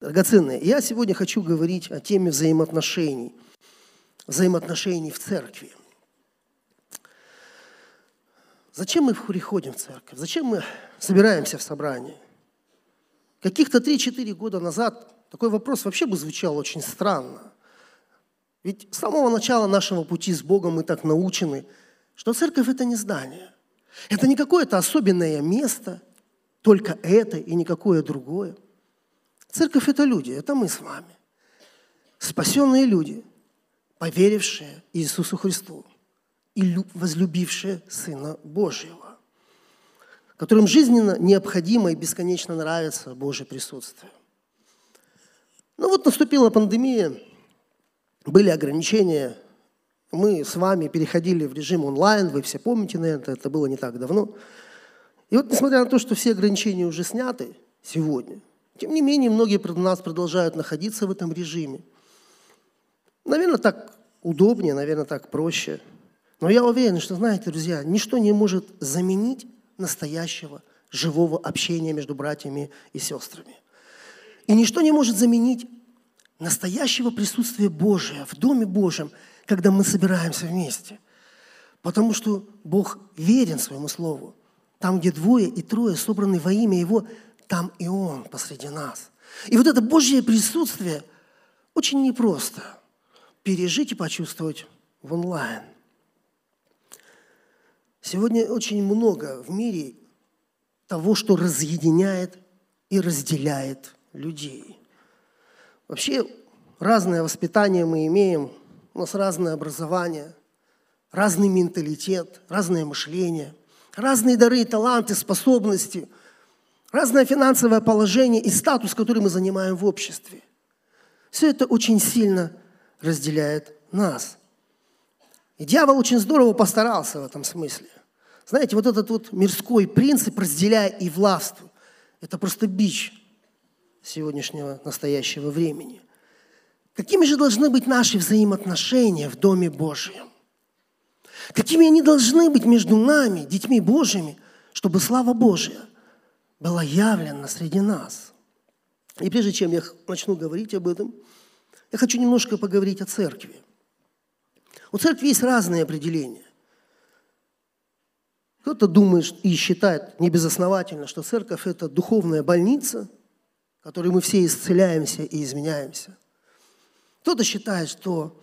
Драгоценные, я сегодня хочу говорить о теме взаимоотношений, взаимоотношений в церкви. Зачем мы приходим в церковь? Зачем мы собираемся в собрании? Каких-то 3-4 года назад такой вопрос вообще бы звучал очень странно. Ведь с самого начала нашего пути с Богом мы так научены, что церковь – это не здание. Это не какое-то особенное место, только это и никакое другое – Церковь – это люди, это мы с вами. Спасенные люди, поверившие Иисусу Христу и возлюбившие Сына Божьего, которым жизненно необходимо и бесконечно нравится Божье присутствие. Ну вот наступила пандемия, были ограничения, мы с вами переходили в режим онлайн, вы все помните, наверное, это было не так давно. И вот несмотря на то, что все ограничения уже сняты сегодня – тем не менее, многие из нас продолжают находиться в этом режиме. Наверное, так удобнее, наверное, так проще. Но я уверен, что, знаете, друзья, ничто не может заменить настоящего живого общения между братьями и сестрами. И ничто не может заменить настоящего присутствия Божия в Доме Божьем, когда мы собираемся вместе. Потому что Бог верен своему Слову. Там, где двое и трое собраны во имя Его, там и Он посреди нас. И вот это Божье присутствие очень непросто пережить и почувствовать в онлайн. Сегодня очень много в мире того, что разъединяет и разделяет людей. Вообще разное воспитание мы имеем, у нас разное образование, разный менталитет, разное мышление, разные дары, таланты, способности – разное финансовое положение и статус, который мы занимаем в обществе. Все это очень сильно разделяет нас. И дьявол очень здорово постарался в этом смысле. Знаете, вот этот вот мирской принцип «разделяй и властвуй» – это просто бич сегодняшнего настоящего времени. Какими же должны быть наши взаимоотношения в Доме Божьем? Какими они должны быть между нами, детьми Божьими, чтобы слава Божия была явлена среди нас. И прежде чем я начну говорить об этом, я хочу немножко поговорить о церкви. У церкви есть разные определения. Кто-то думает и считает небезосновательно, что церковь – это духовная больница, в которой мы все исцеляемся и изменяемся. Кто-то считает, что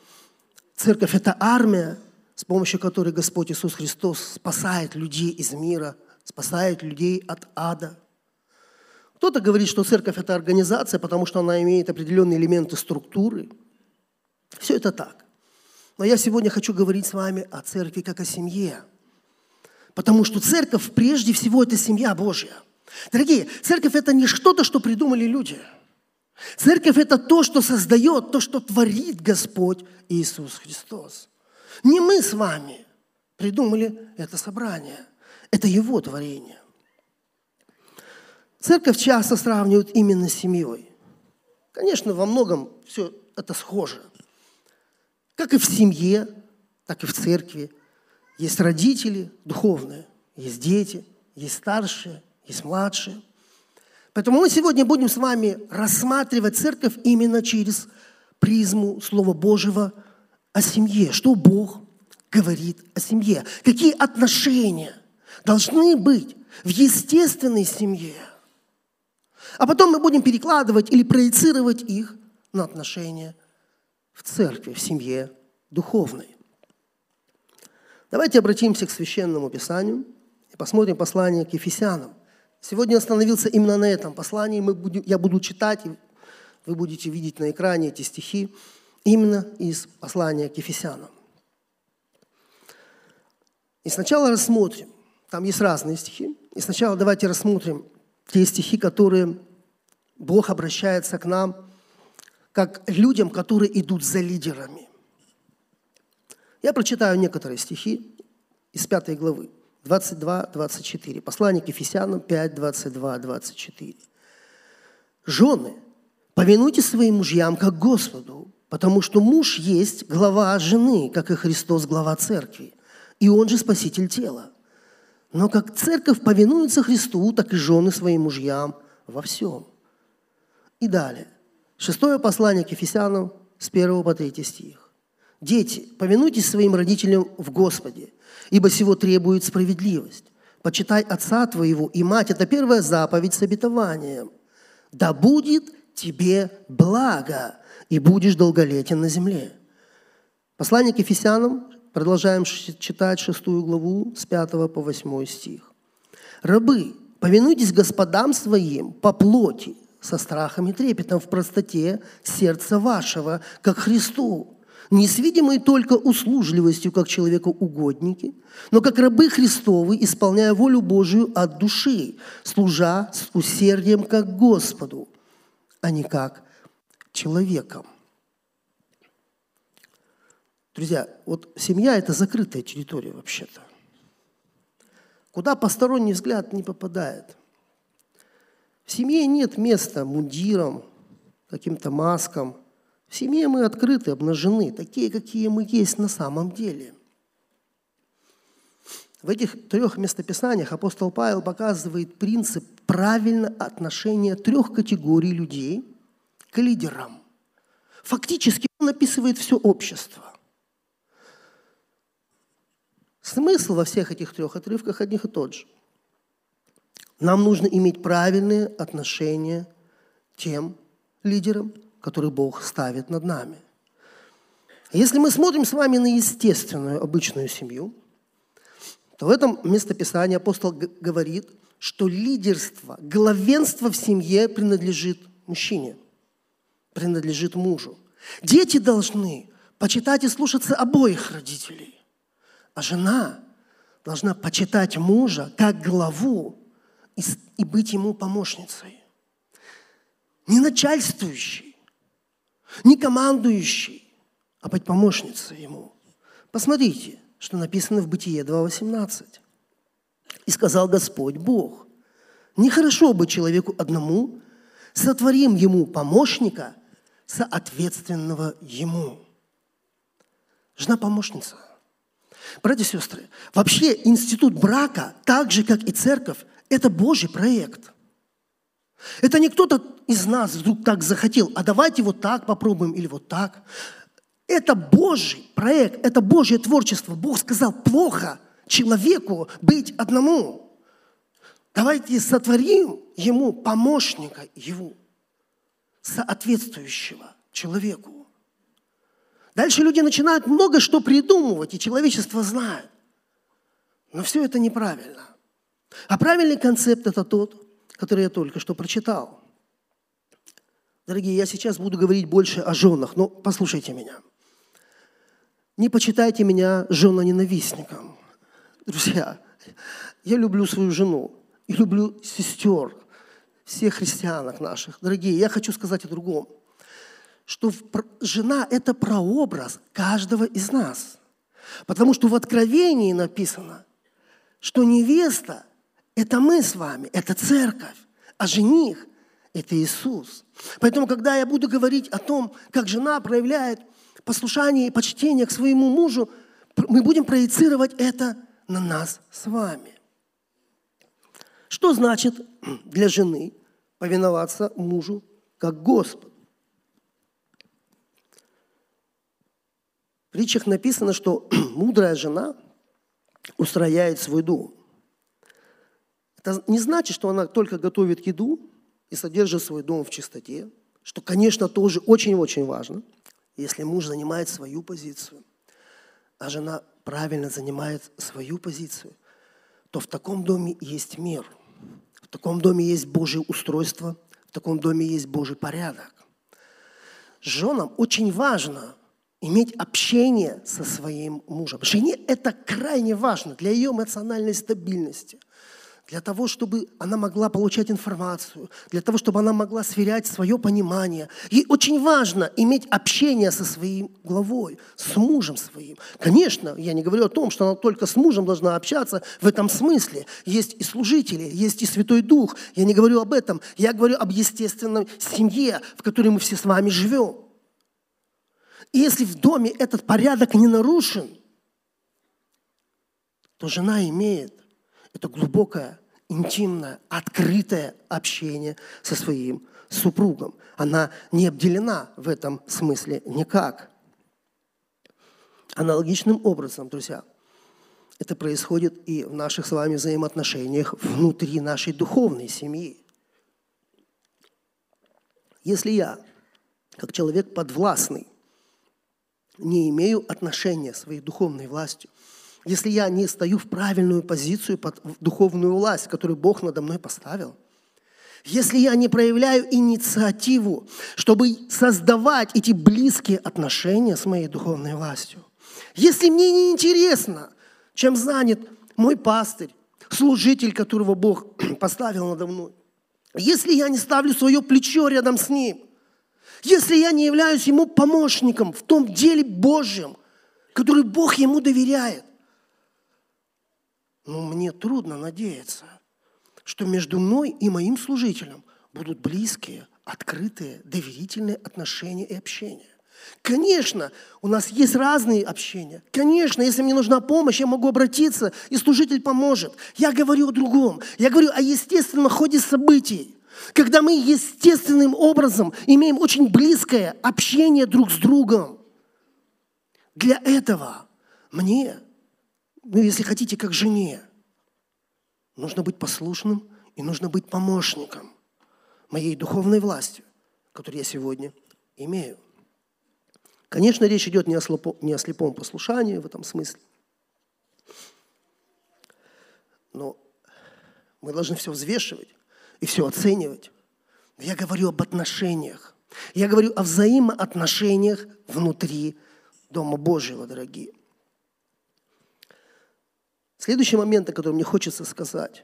церковь – это армия, с помощью которой Господь Иисус Христос спасает людей из мира, спасает людей от ада – кто-то говорит, что церковь – это организация, потому что она имеет определенные элементы структуры. Все это так. Но я сегодня хочу говорить с вами о церкви как о семье. Потому что церковь прежде всего – это семья Божья. Дорогие, церковь – это не что-то, что придумали люди. Церковь – это то, что создает, то, что творит Господь Иисус Христос. Не мы с вами придумали это собрание. Это Его творение. Церковь часто сравнивают именно с семьей. Конечно, во многом все это схоже. Как и в семье, так и в церкви. Есть родители духовные, есть дети, есть старшие, есть младшие. Поэтому мы сегодня будем с вами рассматривать церковь именно через призму Слова Божьего о семье. Что Бог говорит о семье? Какие отношения должны быть в естественной семье – а потом мы будем перекладывать или проецировать их на отношения в церкви, в семье духовной. Давайте обратимся к Священному Писанию и посмотрим послание к Ефесянам. Сегодня остановился именно на этом послании. Мы будем, я буду читать, и вы будете видеть на экране эти стихи именно из послания к Ефесянам. И сначала рассмотрим, там есть разные стихи, и сначала давайте рассмотрим те стихи, которые Бог обращается к нам как людям, которые идут за лидерами. Я прочитаю некоторые стихи из пятой главы, 22-24. Послание к Ефесянам 5, 22, 24. «Жены, повинуйтесь своим мужьям, как Господу, потому что муж есть глава жены, как и Христос глава церкви, и он же спаситель тела. Но как церковь повинуется Христу, так и жены своим мужьям во всем. И далее. Шестое послание к Ефесянам с 1 по 3 стих. «Дети, повинуйтесь своим родителям в Господе, ибо сего требует справедливость. Почитай отца твоего и мать» – это первая заповедь с обетованием. «Да будет тебе благо, и будешь долголетен на земле». Послание к Ефесянам, продолжаем читать шестую главу с 5 по 8 стих. «Рабы, повинуйтесь господам своим по плоти, со страхом и трепетом в простоте сердца вашего, как Христу, не с видимой только услужливостью, как человеку угодники, но как рабы Христовы, исполняя волю Божию от души, служа с усердием как Господу, а не как человеком. Друзья, вот семья – это закрытая территория вообще-то. Куда посторонний взгляд не попадает. В семье нет места мундирам, каким-то маскам. В семье мы открыты, обнажены, такие, какие мы есть на самом деле. В этих трех местописаниях апостол Павел показывает принцип правильного отношения трех категорий людей к лидерам. Фактически он описывает все общество. Смысл во всех этих трех отрывках одних и тот же. Нам нужно иметь правильные отношения тем лидерам, которые Бог ставит над нами. Если мы смотрим с вами на естественную, обычную семью, то в этом местописании апостол говорит, что лидерство, главенство в семье принадлежит мужчине, принадлежит мужу. Дети должны почитать и слушаться обоих родителей, а жена должна почитать мужа как главу и, и быть ему помощницей. Не начальствующий, не командующий, а быть помощницей ему. Посмотрите, что написано в Бытие 2.18. «И сказал Господь Бог, нехорошо быть человеку одному, сотворим ему помощника, соответственного ему». Жена-помощница. Братья и сестры, вообще институт брака, так же, как и церковь, это Божий проект. Это не кто-то из нас вдруг так захотел, а давайте вот так попробуем или вот так. Это Божий проект, это Божье творчество. Бог сказал, плохо человеку быть одному. Давайте сотворим ему помощника его, соответствующего человеку. Дальше люди начинают много что придумывать, и человечество знает. Но все это неправильно. А правильный концепт – это тот, который я только что прочитал. Дорогие, я сейчас буду говорить больше о женах, но послушайте меня. Не почитайте меня жена-ненавистником. Друзья, я люблю свою жену и люблю сестер, всех христианок наших. Дорогие, я хочу сказать о другом. Что жена – это прообраз каждого из нас. Потому что в Откровении написано, что невеста это мы с вами, это церковь, а жених – это Иисус. Поэтому, когда я буду говорить о том, как жена проявляет послушание и почтение к своему мужу, мы будем проецировать это на нас с вами. Что значит для жены повиноваться мужу как Господу? В притчах написано, что мудрая жена устрояет свой дом. Это не значит, что она только готовит еду и содержит свой дом в чистоте, что, конечно, тоже очень-очень важно, если муж занимает свою позицию, а жена правильно занимает свою позицию, то в таком доме есть мир, в таком доме есть Божье устройство, в таком доме есть Божий порядок. Женам очень важно иметь общение со своим мужем. Жене это крайне важно для ее эмоциональной стабильности для того, чтобы она могла получать информацию, для того, чтобы она могла сверять свое понимание. Ей очень важно иметь общение со своим главой, с мужем своим. Конечно, я не говорю о том, что она только с мужем должна общаться в этом смысле. Есть и служители, есть и Святой Дух. Я не говорю об этом. Я говорю об естественной семье, в которой мы все с вами живем. И если в доме этот порядок не нарушен, то жена имеет это глубокое, интимное, открытое общение со своим супругом. Она не обделена в этом смысле никак. Аналогичным образом, друзья, это происходит и в наших с вами взаимоотношениях внутри нашей духовной семьи. Если я, как человек подвластный, не имею отношения своей духовной властью, если я не стою в правильную позицию под духовную власть, которую Бог надо мной поставил, если я не проявляю инициативу, чтобы создавать эти близкие отношения с моей духовной властью, если мне не интересно, чем занят мой пастырь, служитель, которого Бог поставил надо мной, если я не ставлю свое плечо рядом с ним, если я не являюсь ему помощником в том деле Божьем, который Бог ему доверяет, ну, мне трудно надеяться, что между мной и моим служителем будут близкие, открытые, доверительные отношения и общение. Конечно, у нас есть разные общения. Конечно, если мне нужна помощь, я могу обратиться, и служитель поможет. Я говорю о другом. Я говорю о естественном ходе событий. Когда мы естественным образом имеем очень близкое общение друг с другом. Для этого мне, ну если хотите, как жене, нужно быть послушным и нужно быть помощником моей духовной властью, которую я сегодня имею. Конечно, речь идет не о, слепо, не о слепом послушании в этом смысле. Но мы должны все взвешивать и все оценивать. Я говорю об отношениях. Я говорю о взаимоотношениях внутри Дома Божьего, дорогие. Следующий момент, о котором мне хочется сказать.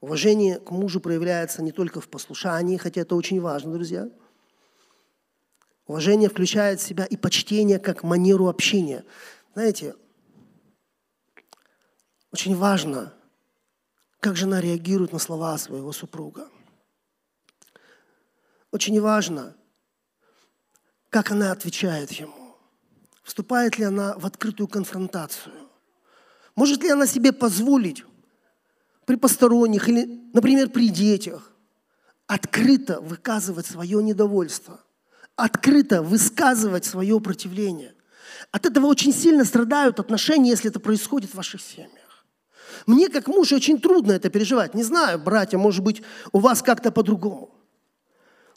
Уважение к мужу проявляется не только в послушании, хотя это очень важно, друзья – Уважение включает в себя и почтение как манеру общения. Знаете, очень важно, как жена реагирует на слова своего супруга. Очень важно, как она отвечает ему. Вступает ли она в открытую конфронтацию? Может ли она себе позволить при посторонних или, например, при детях открыто выказывать свое недовольство – открыто высказывать свое противление. От этого очень сильно страдают отношения, если это происходит в ваших семьях. Мне, как муж, очень трудно это переживать. Не знаю, братья, может быть, у вас как-то по-другому.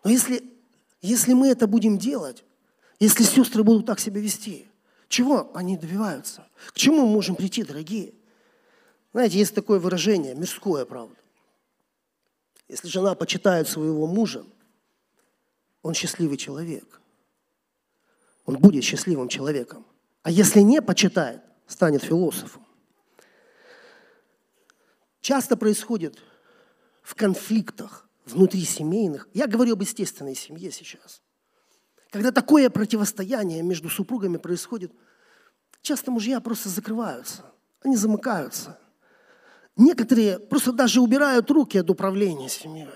Но если, если мы это будем делать, если сестры будут так себя вести, чего они добиваются? К чему мы можем прийти, дорогие? Знаете, есть такое выражение, мирское, правда. Если жена почитает своего мужа, он счастливый человек. Он будет счастливым человеком. А если не почитает, станет философом. Часто происходит в конфликтах внутри семейных. Я говорю об естественной семье сейчас. Когда такое противостояние между супругами происходит, часто мужья просто закрываются, они замыкаются. Некоторые просто даже убирают руки от управления семьей.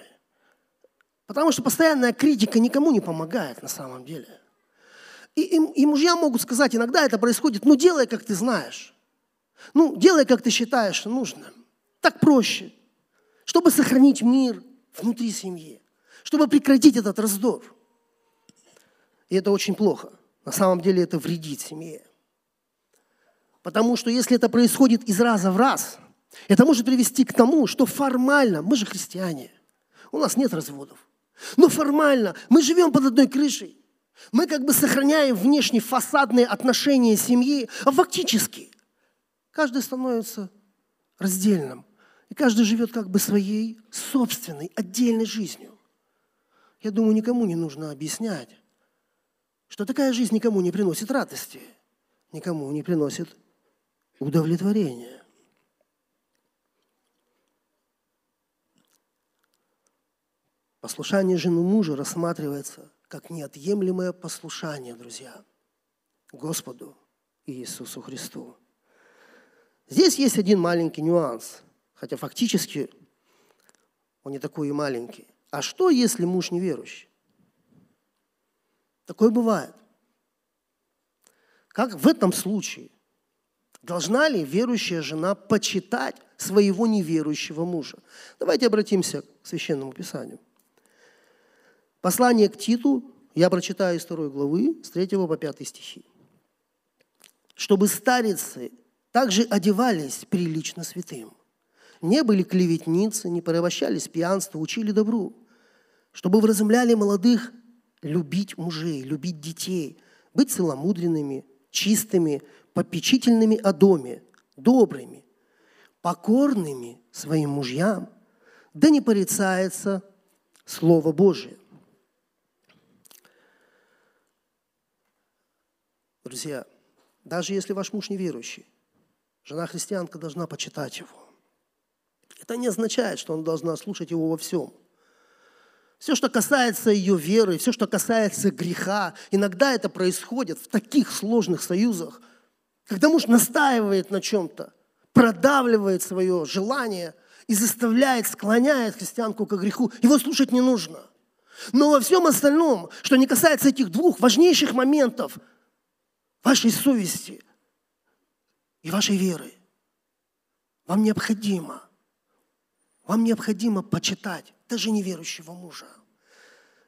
Потому что постоянная критика никому не помогает на самом деле. И, и, и мужья могут сказать, иногда это происходит, ну делай, как ты знаешь. Ну, делай, как ты считаешь нужным. Так проще. Чтобы сохранить мир внутри семьи. Чтобы прекратить этот раздор. И это очень плохо. На самом деле это вредит семье. Потому что если это происходит из раза в раз, это может привести к тому, что формально, мы же христиане, у нас нет разводов. Но формально мы живем под одной крышей. Мы как бы сохраняем внешне фасадные отношения семьи, а фактически каждый становится раздельным. И каждый живет как бы своей собственной, отдельной жизнью. Я думаю, никому не нужно объяснять, что такая жизнь никому не приносит радости, никому не приносит удовлетворения. Послушание жены мужа рассматривается как неотъемлемое послушание, друзья, Господу Иисусу Христу. Здесь есть один маленький нюанс, хотя фактически он не такой и маленький. А что, если муж неверующий? Такое бывает. Как в этом случае? Должна ли верующая жена почитать своего неверующего мужа? Давайте обратимся к Священному Писанию. Послание к Титу, я прочитаю из второй главы, с 3 по 5 стихи. «Чтобы старицы также одевались прилично святым, не были клеветницы, не порабощались пьянства, учили добру, чтобы вразумляли молодых любить мужей, любить детей, быть целомудренными, чистыми, попечительными о доме, добрыми, покорными своим мужьям, да не порицается Слово Божие. Друзья, даже если ваш муж неверующий, жена христианка должна почитать его. Это не означает, что она должна слушать его во всем. Все, что касается ее веры, все, что касается греха, иногда это происходит в таких сложных союзах, когда муж настаивает на чем-то, продавливает свое желание и заставляет, склоняет христианку к греху. Его слушать не нужно. Но во всем остальном, что не касается этих двух важнейших моментов вашей совести и вашей веры, вам необходимо, вам необходимо почитать даже неверующего мужа.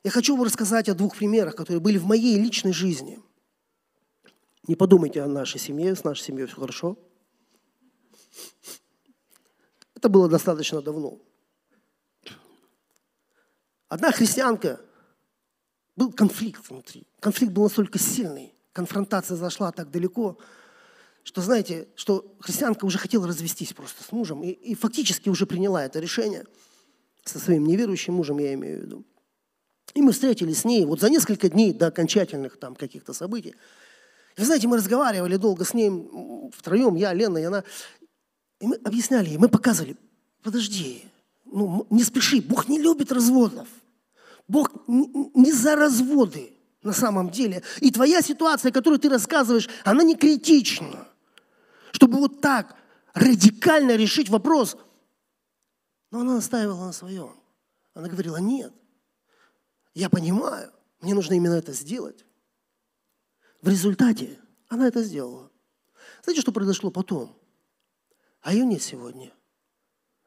Я хочу вам рассказать о двух примерах, которые были в моей личной жизни. Не подумайте о нашей семье, с нашей семьей все хорошо. Это было достаточно давно. Одна христианка, был конфликт внутри. Конфликт был настолько сильный, конфронтация зашла так далеко, что, знаете, что христианка уже хотела развестись просто с мужем и, и фактически уже приняла это решение – со своим неверующим мужем, я имею в виду. И мы встретились с ней вот за несколько дней до окончательных там каких-то событий. И вы знаете, мы разговаривали долго с ней втроем, я, Лена и она. И мы объясняли ей, мы показывали, подожди, ну, не спеши, Бог не любит разводов. Бог не за разводы на самом деле. И твоя ситуация, которую ты рассказываешь, она не критична. Чтобы вот так радикально решить вопрос – но она настаивала на своем. Она говорила, нет, я понимаю, мне нужно именно это сделать. В результате она это сделала. Знаете, что произошло потом? А ее нет сегодня.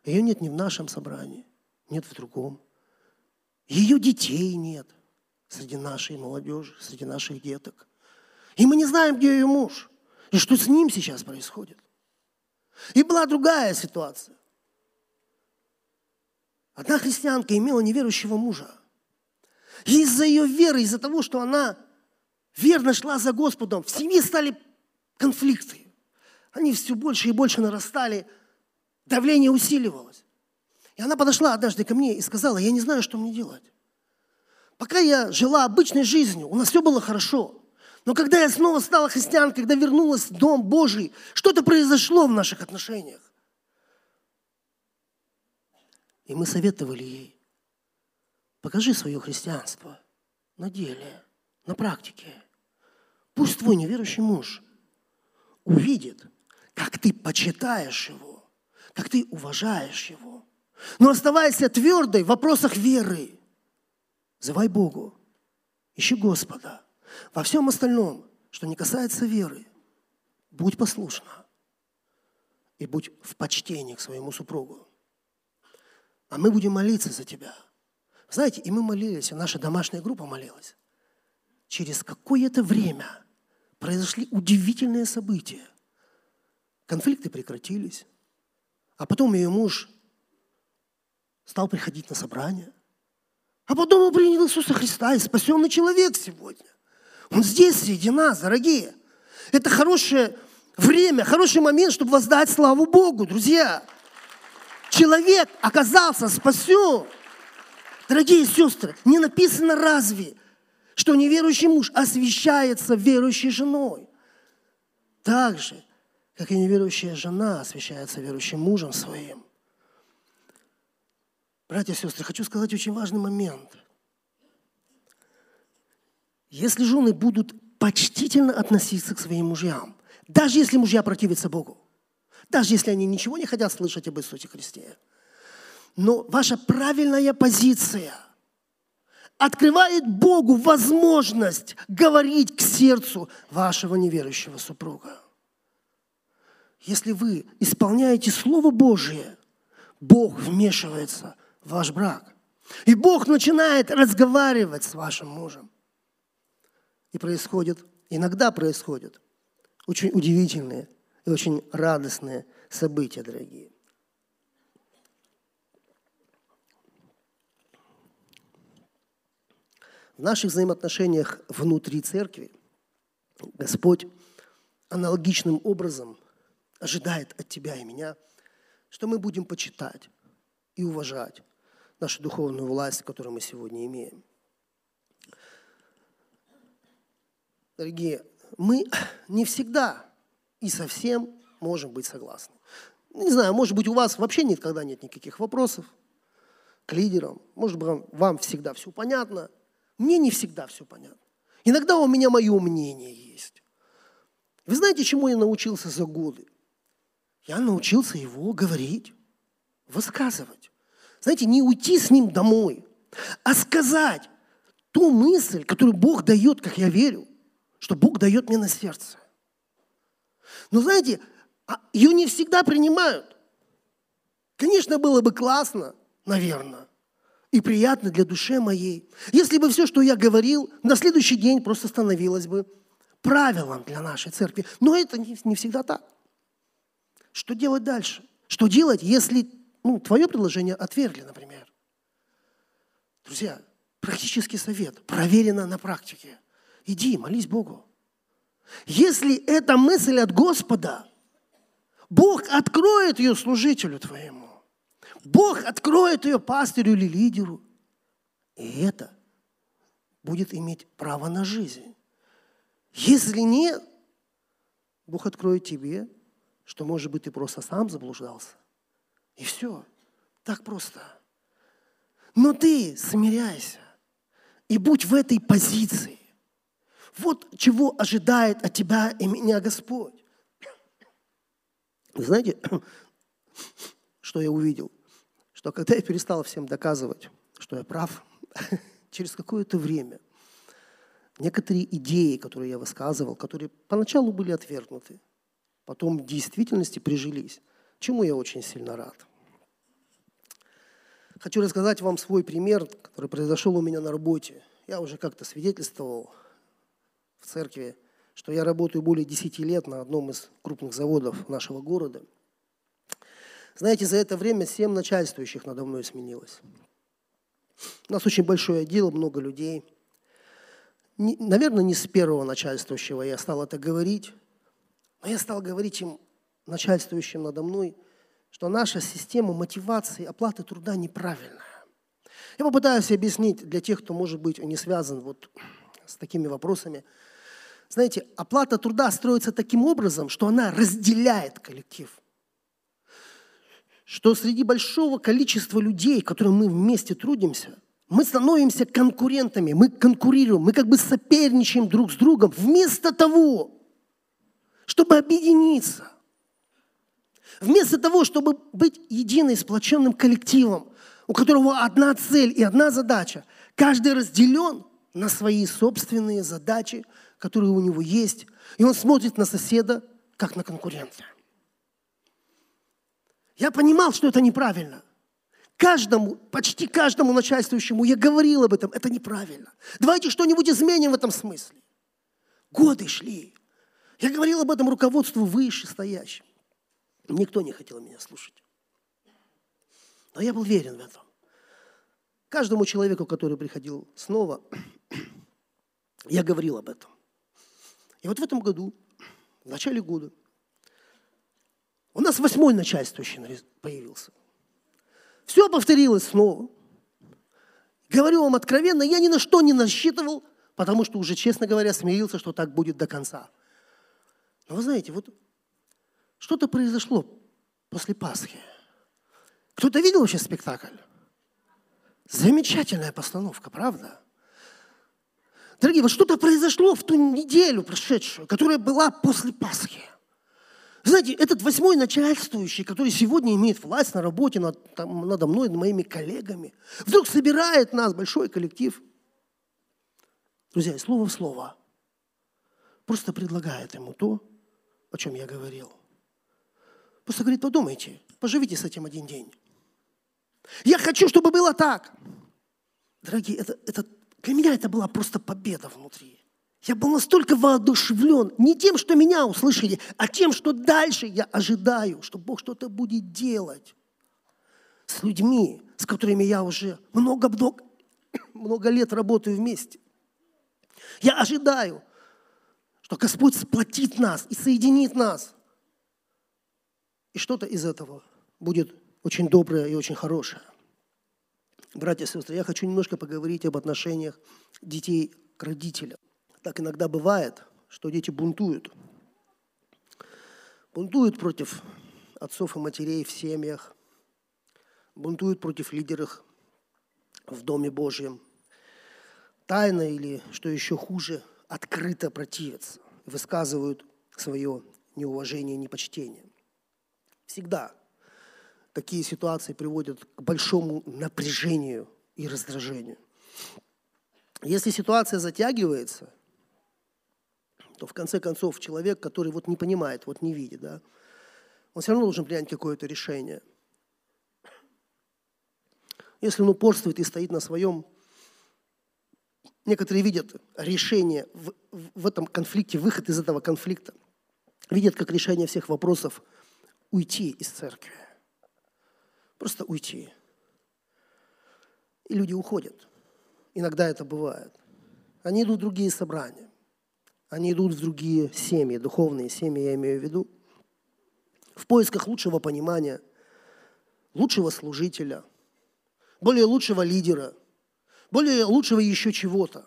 Ее нет ни в нашем собрании, нет в другом. Ее детей нет среди нашей молодежи, среди наших деток. И мы не знаем, где ее муж, и что с ним сейчас происходит. И была другая ситуация. Одна христианка имела неверующего мужа. И из-за ее веры, из-за того, что она верно шла за Господом, в семье стали конфликты. Они все больше и больше нарастали, давление усиливалось. И она подошла однажды ко мне и сказала, я не знаю, что мне делать. Пока я жила обычной жизнью, у нас все было хорошо. Но когда я снова стала христианкой, когда вернулась в Дом Божий, что-то произошло в наших отношениях. И мы советовали ей, покажи свое христианство на деле, на практике. Пусть твой неверующий муж увидит, как ты почитаешь его, как ты уважаешь его. Но оставайся твердой в вопросах веры. Зывай Богу, ищи Господа. Во всем остальном, что не касается веры, будь послушна и будь в почтении к своему супругу а мы будем молиться за тебя. Знаете, и мы молились, и наша домашняя группа молилась. Через какое-то время произошли удивительные события. Конфликты прекратились. А потом ее муж стал приходить на собрание. А потом он принял Иисуса Христа и спасенный человек сегодня. Он здесь среди нас, дорогие. Это хорошее время, хороший момент, чтобы воздать славу Богу, друзья человек оказался спасен. Дорогие сестры, не написано разве, что неверующий муж освящается верующей женой. Так же, как и неверующая жена освящается верующим мужем своим. Братья и сестры, хочу сказать очень важный момент. Если жены будут почтительно относиться к своим мужьям, даже если мужья противятся Богу, даже если они ничего не хотят слышать об Иисусе Христе. Но ваша правильная позиция открывает Богу возможность говорить к сердцу вашего неверующего супруга. Если вы исполняете Слово Божие, Бог вмешивается в ваш брак. И Бог начинает разговаривать с вашим мужем. И происходит, иногда происходят очень удивительные и очень радостные события, дорогие. В наших взаимоотношениях внутри церкви Господь аналогичным образом ожидает от тебя и меня, что мы будем почитать и уважать нашу духовную власть, которую мы сегодня имеем. Дорогие, мы не всегда и совсем можем быть согласны. Не знаю, может быть, у вас вообще никогда нет никаких вопросов к лидерам. Может быть, вам всегда все понятно – мне не всегда все понятно. Иногда у меня мое мнение есть. Вы знаете, чему я научился за годы? Я научился его говорить, высказывать. Знаете, не уйти с ним домой, а сказать ту мысль, которую Бог дает, как я верю, что Бог дает мне на сердце. Но знаете, а ее не всегда принимают. Конечно, было бы классно, наверное, и приятно для души моей. Если бы все, что я говорил, на следующий день просто становилось бы правилом для нашей церкви. Но это не, всегда так. Что делать дальше? Что делать, если ну, твое предложение отвергли, например? Друзья, практический совет, проверено на практике. Иди, молись Богу. Если эта мысль от Господа, Бог откроет ее служителю твоему. Бог откроет ее пастырю или лидеру. И это будет иметь право на жизнь. Если нет, Бог откроет тебе, что, может быть, ты просто сам заблуждался. И все. Так просто. Но ты смиряйся и будь в этой позиции. Вот чего ожидает от тебя и меня Господь. Вы знаете, что я увидел? что когда я перестал всем доказывать, что я прав, через какое-то время некоторые идеи, которые я высказывал, которые поначалу были отвергнуты, потом в действительности прижились, чему я очень сильно рад. Хочу рассказать вам свой пример, который произошел у меня на работе. Я уже как-то свидетельствовал в церкви, что я работаю более 10 лет на одном из крупных заводов нашего города – знаете, за это время семь начальствующих надо мной сменилось. У нас очень большой отдел, много людей. Не, наверное, не с первого начальствующего я стал это говорить, но я стал говорить им, начальствующим надо мной, что наша система мотивации, оплаты труда неправильная. Я попытаюсь объяснить для тех, кто, может быть, не связан вот с такими вопросами. Знаете, оплата труда строится таким образом, что она разделяет коллектив – что среди большого количества людей, которые мы вместе трудимся, мы становимся конкурентами, мы конкурируем, мы как бы соперничаем друг с другом, вместо того, чтобы объединиться. Вместо того, чтобы быть единым, сплоченным коллективом, у которого одна цель и одна задача, каждый разделен на свои собственные задачи, которые у него есть, и он смотрит на соседа, как на конкурента. Я понимал, что это неправильно. Каждому, почти каждому начальствующему я говорил об этом. Это неправильно. Давайте что-нибудь изменим в этом смысле. Годы шли. Я говорил об этом руководству вышестоящим. Никто не хотел меня слушать. Но я был верен в этом. Каждому человеку, который приходил снова, я говорил об этом. И вот в этом году, в начале года, у нас восьмой начальствующий появился. Все повторилось снова. Говорю вам откровенно, я ни на что не насчитывал, потому что уже, честно говоря, смирился, что так будет до конца. Но вы знаете, вот что-то произошло после Пасхи. Кто-то видел вообще спектакль? Замечательная постановка, правда? Дорогие, вот что-то произошло в ту неделю прошедшую, которая была после Пасхи. Знаете, этот восьмой начальствующий, который сегодня имеет власть на работе над, там, надо мной, над моими коллегами, вдруг собирает нас, большой коллектив. Друзья, слово в слово. Просто предлагает ему то, о чем я говорил. Просто говорит, подумайте, поживите с этим один день. Я хочу, чтобы было так. дорогие, это, это, для меня это была просто победа внутри. Я был настолько воодушевлен не тем, что меня услышали, а тем, что дальше я ожидаю, что Бог что-то будет делать с людьми, с которыми я уже много-много много лет работаю вместе. Я ожидаю, что Господь сплотит нас и соединит нас. И что-то из этого будет очень доброе и очень хорошее. Братья и сестры, я хочу немножко поговорить об отношениях детей к родителям. Так иногда бывает, что дети бунтуют. Бунтуют против отцов и матерей в семьях, бунтуют против лидеров в Доме Божьем. Тайно или, что еще хуже, открыто противятся, высказывают свое неуважение непочтение. Всегда такие ситуации приводят к большому напряжению и раздражению. Если ситуация затягивается – то в конце концов человек, который вот не понимает, вот не видит, да, он все равно должен принять какое-то решение. Если он упорствует и стоит на своем, некоторые видят решение в, в этом конфликте, выход из этого конфликта, видят как решение всех вопросов уйти из церкви. Просто уйти. И люди уходят. Иногда это бывает. Они идут в другие собрания. Они идут в другие семьи, духовные семьи я имею в виду, в поисках лучшего понимания, лучшего служителя, более лучшего лидера, более лучшего еще чего-то.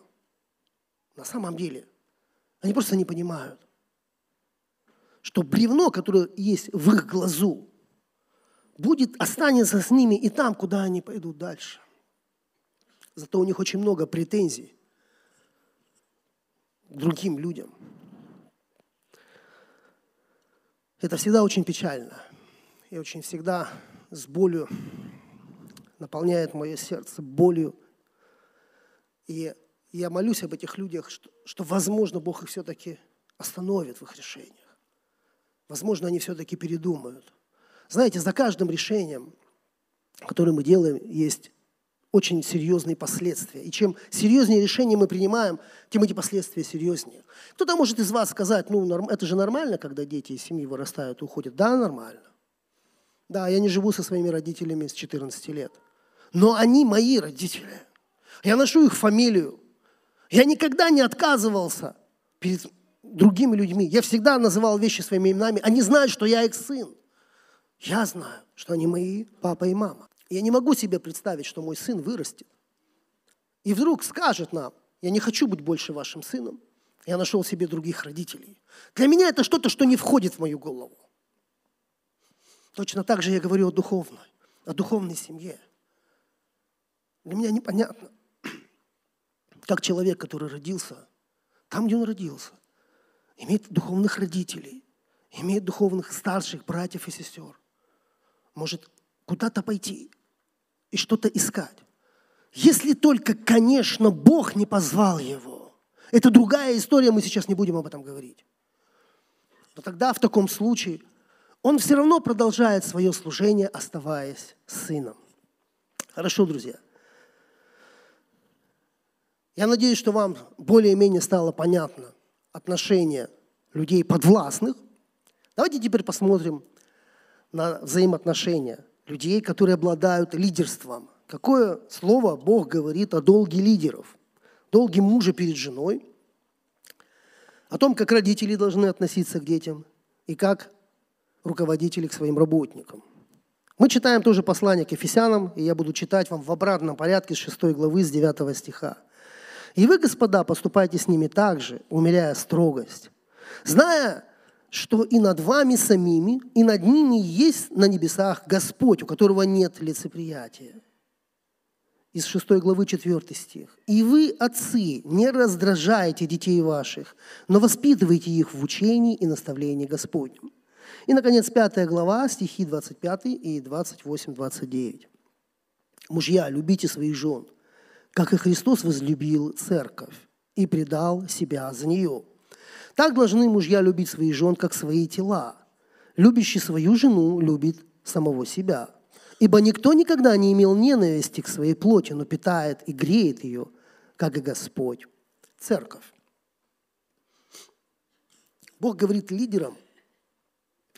На самом деле, они просто не понимают, что бревно, которое есть в их глазу, будет, останется с ними и там, куда они пойдут дальше. Зато у них очень много претензий другим людям. Это всегда очень печально и очень всегда с болью наполняет мое сердце болью. И я молюсь об этих людях, что, что возможно, Бог их все-таки остановит в их решениях. Возможно, они все-таки передумают. Знаете, за каждым решением, которое мы делаем, есть очень серьезные последствия. И чем серьезнее решение мы принимаем, тем эти последствия серьезнее. Кто-то может из вас сказать, ну, это же нормально, когда дети из семьи вырастают и уходят. Да, нормально. Да, я не живу со своими родителями с 14 лет. Но они мои родители. Я ношу их фамилию. Я никогда не отказывался перед другими людьми. Я всегда называл вещи своими именами. Они знают, что я их сын. Я знаю, что они мои папа и мама. Я не могу себе представить, что мой сын вырастет. И вдруг скажет нам, я не хочу быть больше вашим сыном, я нашел себе других родителей. Для меня это что-то, что не входит в мою голову. Точно так же я говорю о духовной, о духовной семье. Для меня непонятно, как человек, который родился там, где он родился, имеет духовных родителей, имеет духовных старших братьев и сестер, может куда-то пойти и что-то искать. Если только, конечно, Бог не позвал его. Это другая история, мы сейчас не будем об этом говорить. Но тогда в таком случае он все равно продолжает свое служение, оставаясь сыном. Хорошо, друзья. Я надеюсь, что вам более-менее стало понятно отношение людей подвластных. Давайте теперь посмотрим на взаимоотношения людей, которые обладают лидерством. Какое слово Бог говорит о долге лидеров? Долге мужа перед женой, о том, как родители должны относиться к детям и как руководители к своим работникам. Мы читаем тоже послание к Ефесянам, и я буду читать вам в обратном порядке с 6 главы, с 9 стиха. «И вы, господа, поступайте с ними так же, умеряя строгость, зная, что и над вами самими, и над ними есть на небесах Господь, у которого нет лицеприятия. Из 6 главы 4 стих. «И вы, отцы, не раздражайте детей ваших, но воспитывайте их в учении и наставлении Господнем». И, наконец, 5 глава, стихи 25 и 28-29. «Мужья, любите своих жен, как и Христос возлюбил церковь и предал себя за нее, так должны мужья любить своих жен, как свои тела. Любящий свою жену любит самого себя. Ибо никто никогда не имел ненависти к своей плоти, но питает и греет ее, как и Господь, церковь. Бог говорит лидерам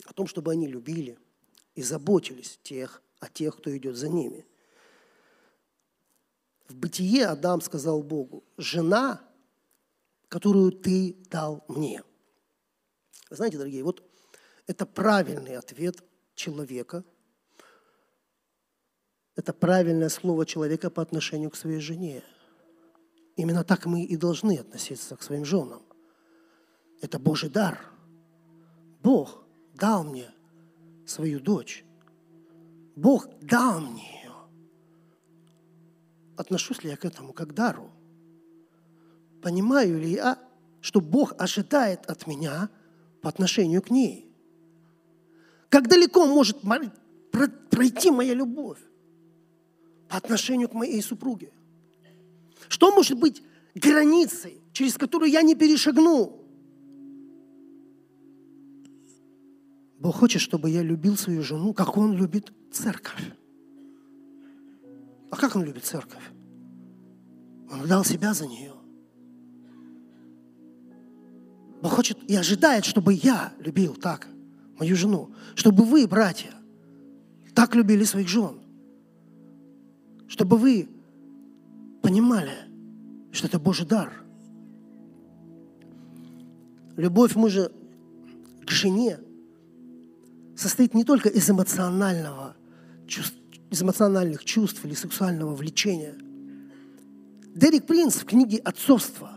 о том, чтобы они любили и заботились тех, о тех, кто идет за ними. В бытие Адам сказал Богу, жена, которую ты дал мне. знаете, дорогие, вот это правильный ответ человека, это правильное слово человека по отношению к своей жене. Именно так мы и должны относиться к своим женам. Это Божий дар. Бог дал мне свою дочь. Бог дал мне ее. Отношусь ли я к этому как дару? Понимаю ли я, что Бог ожидает от меня по отношению к ней? Как далеко может пройти моя любовь по отношению к моей супруге? Что может быть границей, через которую я не перешагну? Бог хочет, чтобы я любил свою жену, как Он любит церковь. А как Он любит церковь? Он дал себя за нее. Бог хочет и ожидает, чтобы я любил так мою жену, чтобы вы, братья, так любили своих жен, чтобы вы понимали, что это Божий дар. Любовь мужа к жене состоит не только из эмоционального, чувств, из эмоциональных чувств или сексуального влечения. Дерек Принц в книге «Отцовство»,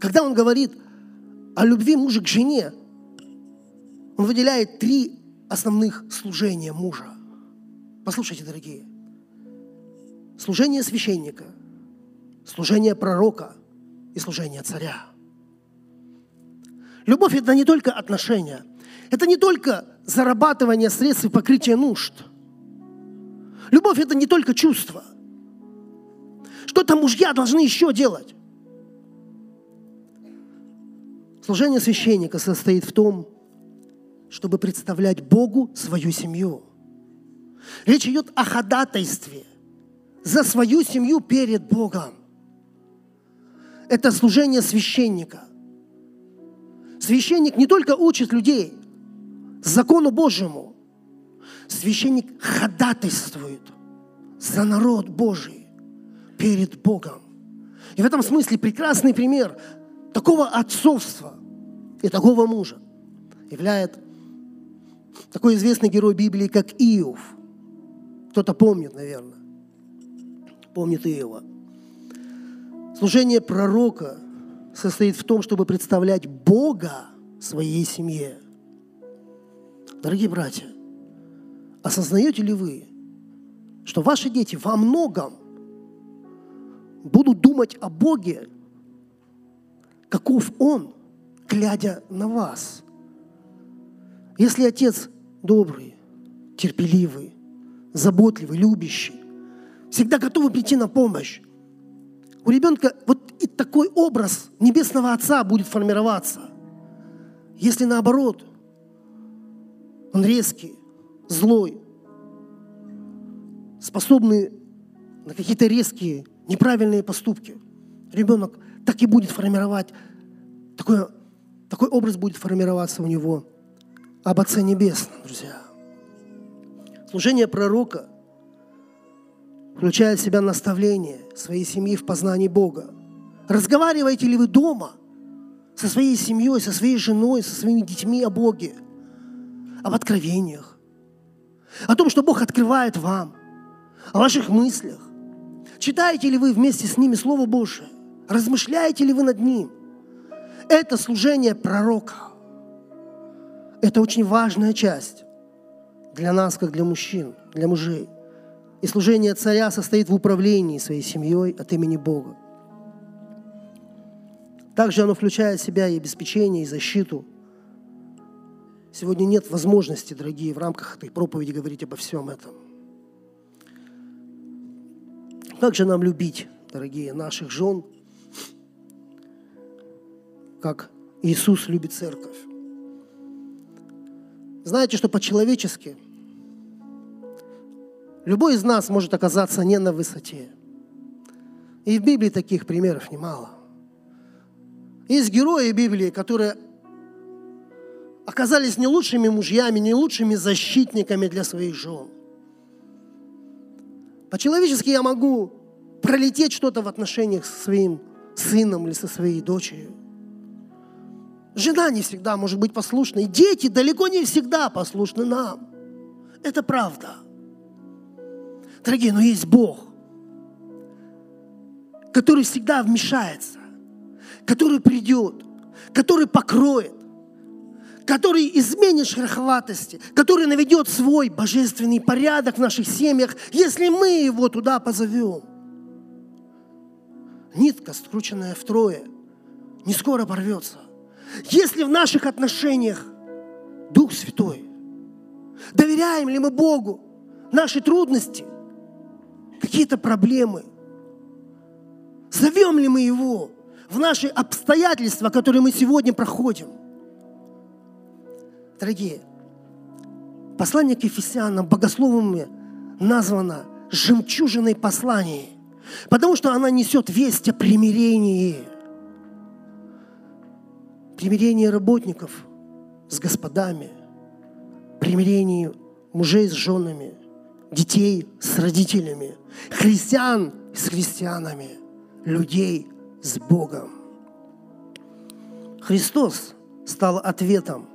когда он говорит о любви мужа к жене, он выделяет три основных служения мужа. Послушайте, дорогие. Служение священника, служение пророка и служение царя. Любовь – это не только отношения, это не только зарабатывание средств и покрытие нужд. Любовь – это не только чувство. Что-то мужья должны еще делать. Служение священника состоит в том, чтобы представлять Богу свою семью. Речь идет о ходатайстве за свою семью перед Богом. Это служение священника. Священник не только учит людей закону Божьему, священник ходатайствует за народ Божий перед Богом. И в этом смысле прекрасный пример такого отцовства и такого мужа является такой известный герой Библии, как Иов. Кто-то помнит, наверное. Помнит Иова. Служение пророка состоит в том, чтобы представлять Бога своей семье. Дорогие братья, осознаете ли вы, что ваши дети во многом будут думать о Боге, каков Он, глядя на вас – если отец добрый, терпеливый, заботливый, любящий, всегда готовый прийти на помощь, у ребенка вот и такой образ небесного отца будет формироваться. Если наоборот, он резкий, злой, способный на какие-то резкие, неправильные поступки, ребенок так и будет формировать, такой, такой образ будет формироваться у него об Отце Небесном, друзья. Служение пророка включает в себя наставление своей семьи в познании Бога. Разговариваете ли вы дома со своей семьей, со своей женой, со своими детьми о Боге, об откровениях, о том, что Бог открывает вам, о ваших мыслях? Читаете ли вы вместе с ними Слово Божие? Размышляете ли вы над ним? Это служение пророка – это очень важная часть для нас, как для мужчин, для мужей. И служение царя состоит в управлении своей семьей от имени Бога. Также оно включает в себя и обеспечение, и защиту. Сегодня нет возможности, дорогие, в рамках этой проповеди говорить обо всем этом. Как же нам любить, дорогие, наших жен, как Иисус любит церковь? Знаете, что по-человечески любой из нас может оказаться не на высоте. И в Библии таких примеров немало. Есть герои Библии, которые оказались не лучшими мужьями, не лучшими защитниками для своих жен. По-человечески я могу пролететь что-то в отношениях со своим сыном или со своей дочерью. Жена не всегда может быть послушной. Дети далеко не всегда послушны нам. Это правда. Дорогие, но есть Бог, который всегда вмешается, который придет, который покроет, который изменит шероховатости, который наведет свой божественный порядок в наших семьях, если мы его туда позовем. Нитка, скрученная втрое, не скоро порвется. Если в наших отношениях Дух Святой, доверяем ли мы Богу наши трудности, какие-то проблемы, зовем ли мы Его в наши обстоятельства, которые мы сегодня проходим – Дорогие, послание к Ефесянам богословами названо жемчужиной посланий, потому что она несет весть о примирении. Примирение работников с господами, примирение мужей с женами, детей с родителями, христиан с христианами, людей с Богом. Христос стал ответом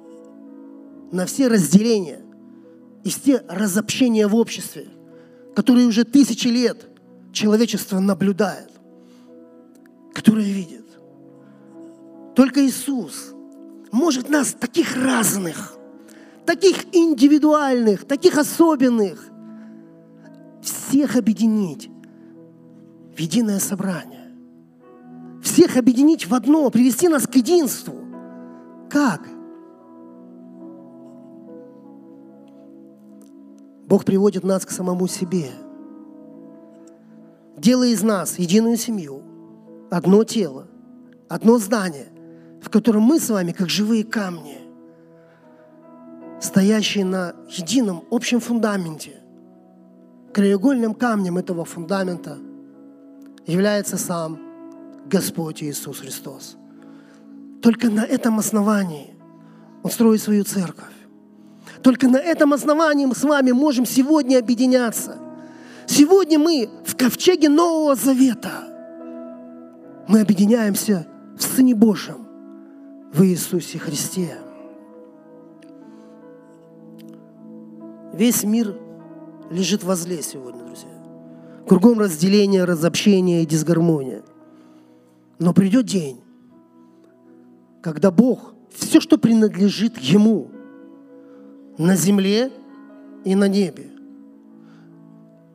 на все разделения и все разобщения в обществе, которые уже тысячи лет человечество наблюдает, которые видит. Только Иисус может нас таких разных, таких индивидуальных, таких особенных, всех объединить в единое собрание. Всех объединить в одно, привести нас к единству. Как? Бог приводит нас к самому себе, делая из нас единую семью, одно тело, одно здание, в котором мы с вами, как живые камни, стоящие на едином общем фундаменте. Краеугольным камнем этого фундамента является сам Господь Иисус Христос. Только на этом основании Он строит свою церковь. Только на этом основании мы с вами можем сегодня объединяться. Сегодня мы в ковчеге Нового Завета. Мы объединяемся в Сыне Божьем, в Иисусе Христе. Весь мир лежит во зле сегодня, друзья. Кругом разделение, разобщение и дисгармония. Но придет день, когда Бог все, что принадлежит Ему – на земле и на небе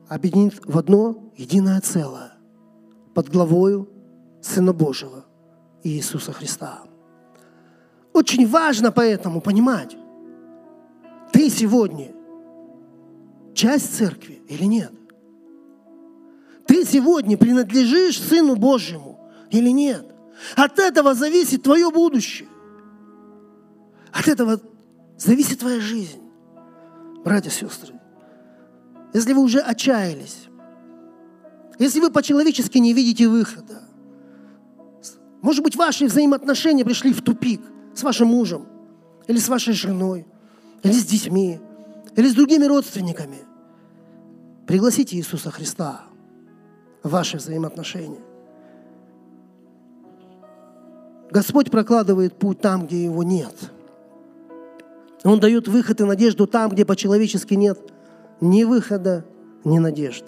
объединит в одно единое целое под главою Сына Божьего Иисуса Христа. Очень важно поэтому понимать, ты сегодня часть церкви или нет. Ты сегодня принадлежишь Сыну Божьему или нет. От этого зависит твое будущее. От этого зависит твоя жизнь. Братья и сестры, если вы уже отчаялись, если вы по-человечески не видите выхода, может быть, ваши взаимоотношения пришли в тупик с вашим мужем, или с вашей женой, или с детьми, или с другими родственниками. Пригласите Иисуса Христа в ваши взаимоотношения. Господь прокладывает путь там, где его нет – он дает выход и надежду там, где по-человечески нет ни выхода, ни надежды.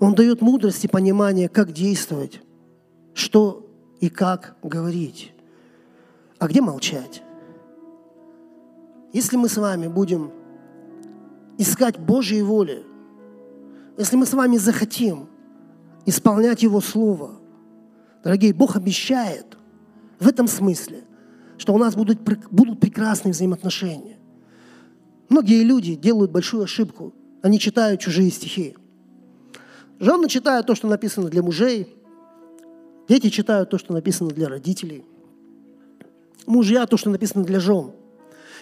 Он дает мудрость и понимание, как действовать, что и как говорить. А где молчать? Если мы с вами будем искать Божьей воли, если мы с вами захотим исполнять Его Слово, дорогие, Бог обещает в этом смысле – что у нас будут, будут прекрасные взаимоотношения. Многие люди делают большую ошибку. Они читают чужие стихи. Жены читают то, что написано для мужей. Дети читают то, что написано для родителей. Мужья то, что написано для жен.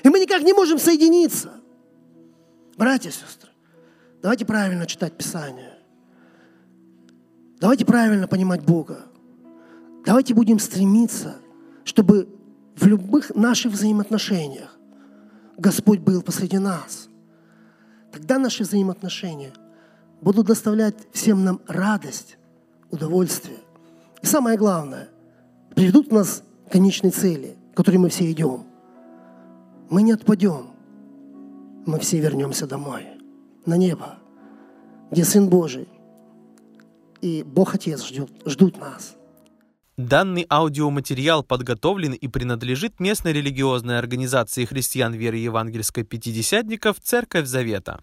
И мы никак не можем соединиться. Братья и сестры, Давайте правильно читать Писание. Давайте правильно понимать Бога. Давайте будем стремиться, чтобы в любых наших взаимоотношениях Господь был посреди нас. Тогда наши взаимоотношения будут доставлять всем нам радость, удовольствие. И самое главное, приведут нас к конечной цели, к которой мы все идем. Мы не отпадем, мы все вернемся домой, на небо, где Сын Божий и Бог Отец ждет, ждут нас – Данный аудиоматериал подготовлен и принадлежит местной религиозной организации христиан веры евангельской пятидесятников «Церковь Завета».